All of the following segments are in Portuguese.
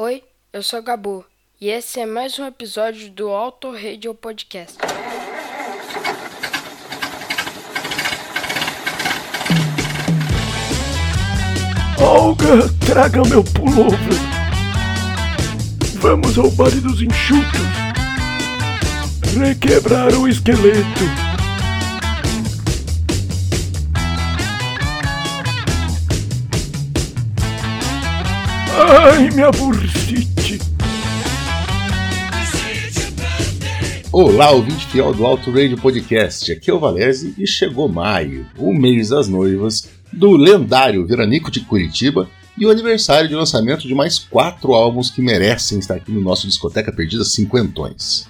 Oi, eu sou Gabu e esse é mais um episódio do Auto Radio Podcast. Olga, traga meu pullover. Vamos ao baile dos enxutos. Requebrar o esqueleto. Ai, minha bursite. Olá, ouvinte fiel do Alto Radio Podcast. Aqui é o Valese e chegou maio, o mês das noivas, do lendário Veranico de Curitiba e o aniversário de lançamento de mais quatro álbuns que merecem estar aqui no nosso Discoteca Perdida Cinquentões.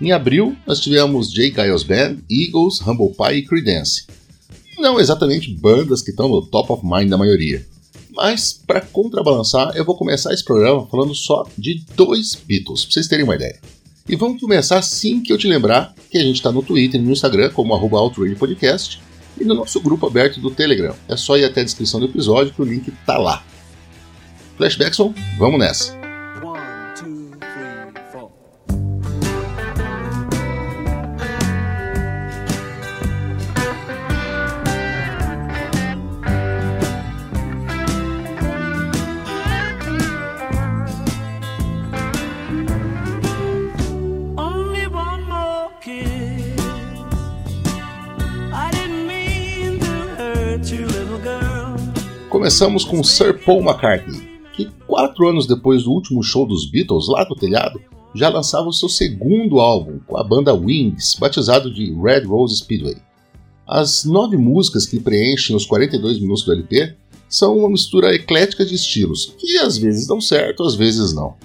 Em abril, nós tivemos J. Giles Band, Eagles, Humble Pie e Creedence. Não exatamente bandas que estão no top of mind da maioria. Mas, para contrabalançar, eu vou começar esse programa falando só de dois Beatles, para vocês terem uma ideia. E vamos começar assim que eu te lembrar que a gente está no Twitter e no Instagram como arroba Podcast e no nosso grupo aberto do Telegram. É só ir até a descrição do episódio que o link tá lá. Flashbackson, vamos nessa! Começamos com Sir Paul McCartney, que quatro anos depois do último show dos Beatles lá no telhado, já lançava o seu segundo álbum com a banda Wings, batizado de Red Rose Speedway. As nove músicas que preenchem os 42 minutos do LP são uma mistura eclética de estilos, que às vezes dão certo, às vezes não.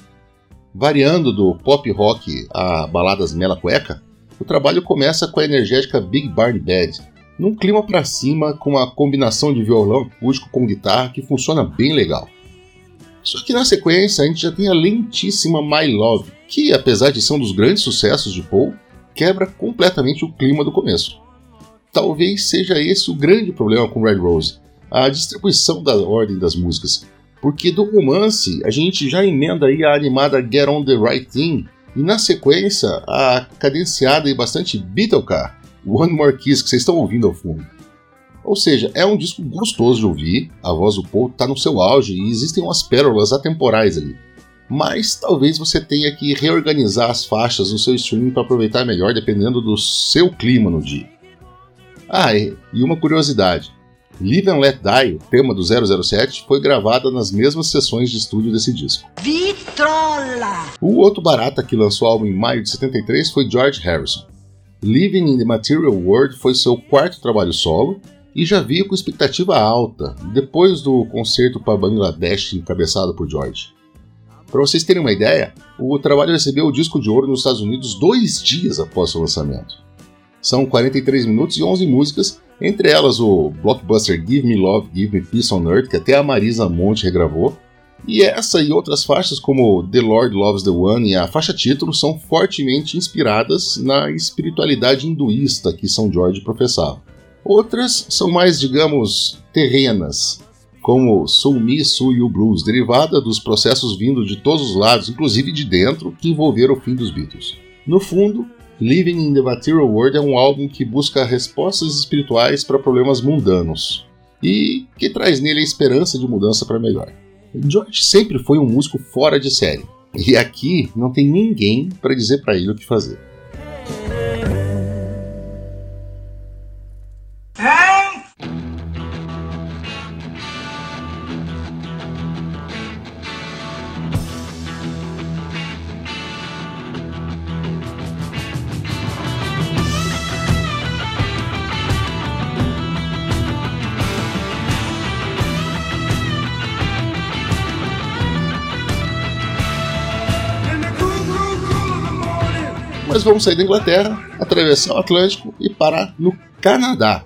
Variando do pop rock a baladas mela cueca, o trabalho começa com a energética Big Barn Band, num clima para cima com uma combinação de violão acústico com guitarra que funciona bem legal. Só que na sequência a gente já tem a lentíssima My Love, que apesar de ser um dos grandes sucessos de Paul, quebra completamente o clima do começo. Talvez seja esse o grande problema com Red Rose, a distribuição da ordem das músicas, porque do romance a gente já emenda aí a animada Get On The Right Thing e na sequência a cadenciada e bastante Beatle Car, One More Kiss que vocês estão ouvindo ao fundo. Ou seja, é um disco gostoso de ouvir, a voz do Paul está no seu auge e existem umas pérolas atemporais ali. Mas talvez você tenha que reorganizar as faixas no seu streaming para aproveitar melhor dependendo do seu clima no dia. Ah, e uma curiosidade: Live and Let Die, o tema do 007, foi gravada nas mesmas sessões de estúdio desse disco. Vitrola! O outro barata que lançou o álbum em maio de 73 foi George Harrison. Living in the Material World foi seu quarto trabalho solo e já via com expectativa alta, depois do concerto para Bangladesh encabeçado por George. Para vocês terem uma ideia, o trabalho recebeu o disco de ouro nos Estados Unidos dois dias após seu lançamento. São 43 minutos e 11 músicas, entre elas o blockbuster Give Me Love, Give Me Peace on Earth, que até a Marisa Monte regravou, e essa e outras faixas, como The Lord Loves the One e a faixa título, são fortemente inspiradas na espiritualidade hinduísta que São Jorge professava. Outras são mais, digamos, terrenas, como Soul Me, Soul You Blues, derivada dos processos vindo de todos os lados, inclusive de dentro, que envolveram o fim dos Beatles. No fundo, Living in the Material World é um álbum que busca respostas espirituais para problemas mundanos e que traz nele a esperança de mudança para melhor. George sempre foi um músico fora de série. E aqui não tem ninguém para dizer para ele o que fazer. Mas vamos sair da Inglaterra, atravessar o Atlântico e parar no Canadá.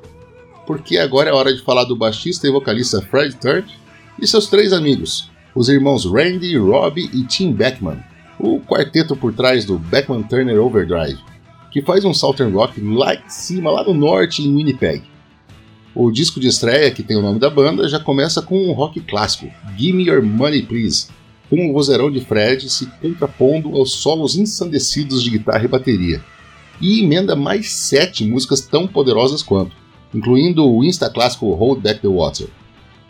Porque agora é hora de falar do baixista e vocalista Fred Turk e seus três amigos, os irmãos Randy, Robbie e Tim Beckman, o quarteto por trás do Beckman Turner Overdrive, que faz um Southern Rock lá em cima, lá no norte, em Winnipeg. O disco de estreia, que tem o nome da banda, já começa com um rock clássico, Gimme Your Money Please, com o vozeirão de Fred se contrapondo aos solos ensandecidos de guitarra e bateria, e emenda mais sete músicas tão poderosas quanto, incluindo o insta clássico Hold Back the Water.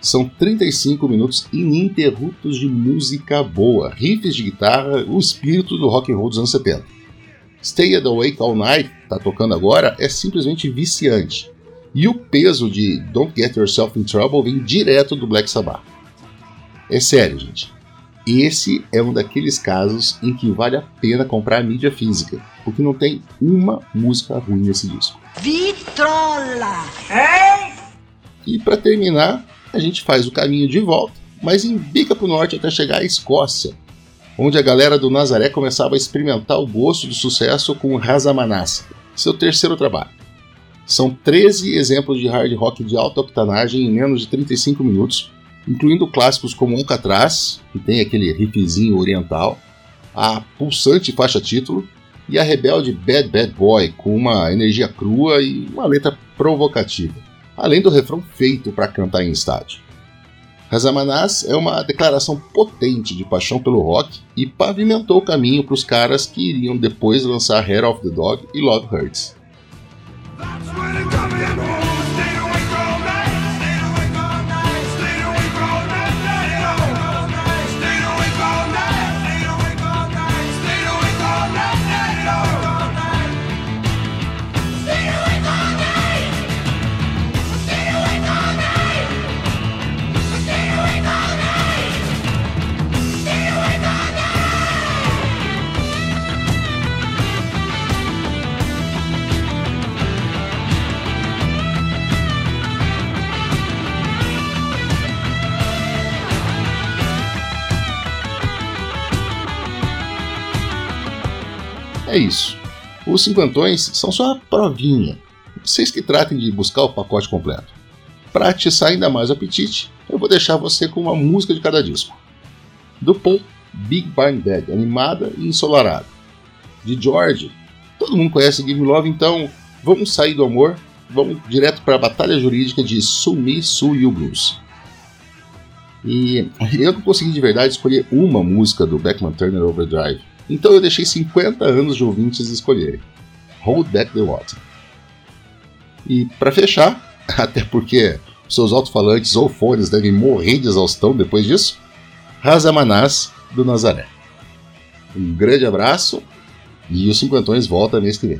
São 35 minutos ininterruptos de música boa, riffs de guitarra, o espírito do rock and roll dos anos 70. Stay Awake All Night, tá tocando agora, é simplesmente viciante. E o peso de Don't Get Yourself in Trouble vem direto do Black Sabbath. É sério, gente. Esse é um daqueles casos em que vale a pena comprar a mídia física, porque não tem uma música ruim nesse disco. Vitrola! É? E para terminar, a gente faz o caminho de volta, mas embica para o norte até chegar à Escócia, onde a galera do Nazaré começava a experimentar o gosto do sucesso com Razamanas, seu terceiro trabalho. São 13 exemplos de hard rock de alta octanagem em menos de 35 minutos, incluindo clássicos como Alcatraz, que tem aquele riffzinho oriental, a pulsante faixa título, e a rebelde Bad Bad Boy, com uma energia crua e uma letra provocativa, além do refrão feito para cantar em estádio. Razamanás é uma declaração potente de paixão pelo rock e pavimentou o caminho para os caras que iriam depois lançar Hair of the Dog e Love Hurts. É isso. Os cinquentões são só a provinha. Vocês que tratem de buscar o pacote completo. Para atiçar ainda mais o apetite, eu vou deixar você com uma música de cada disco. Do Paul, Big Barn Bad, animada e ensolarada. De George, todo mundo conhece Give Me Love, então vamos sair do amor, vamos direto para a batalha jurídica de Sumi Su You Blues. E eu não consegui de verdade escolher uma música do Beckman Turner Overdrive então eu deixei 50 anos de ouvintes escolherem. Hold Back the Water. E para fechar, até porque seus alto-falantes ou fones devem morrer de exaustão depois disso, Razamanás do Nazaré. Um grande abraço e os cinquentões voltam mês que.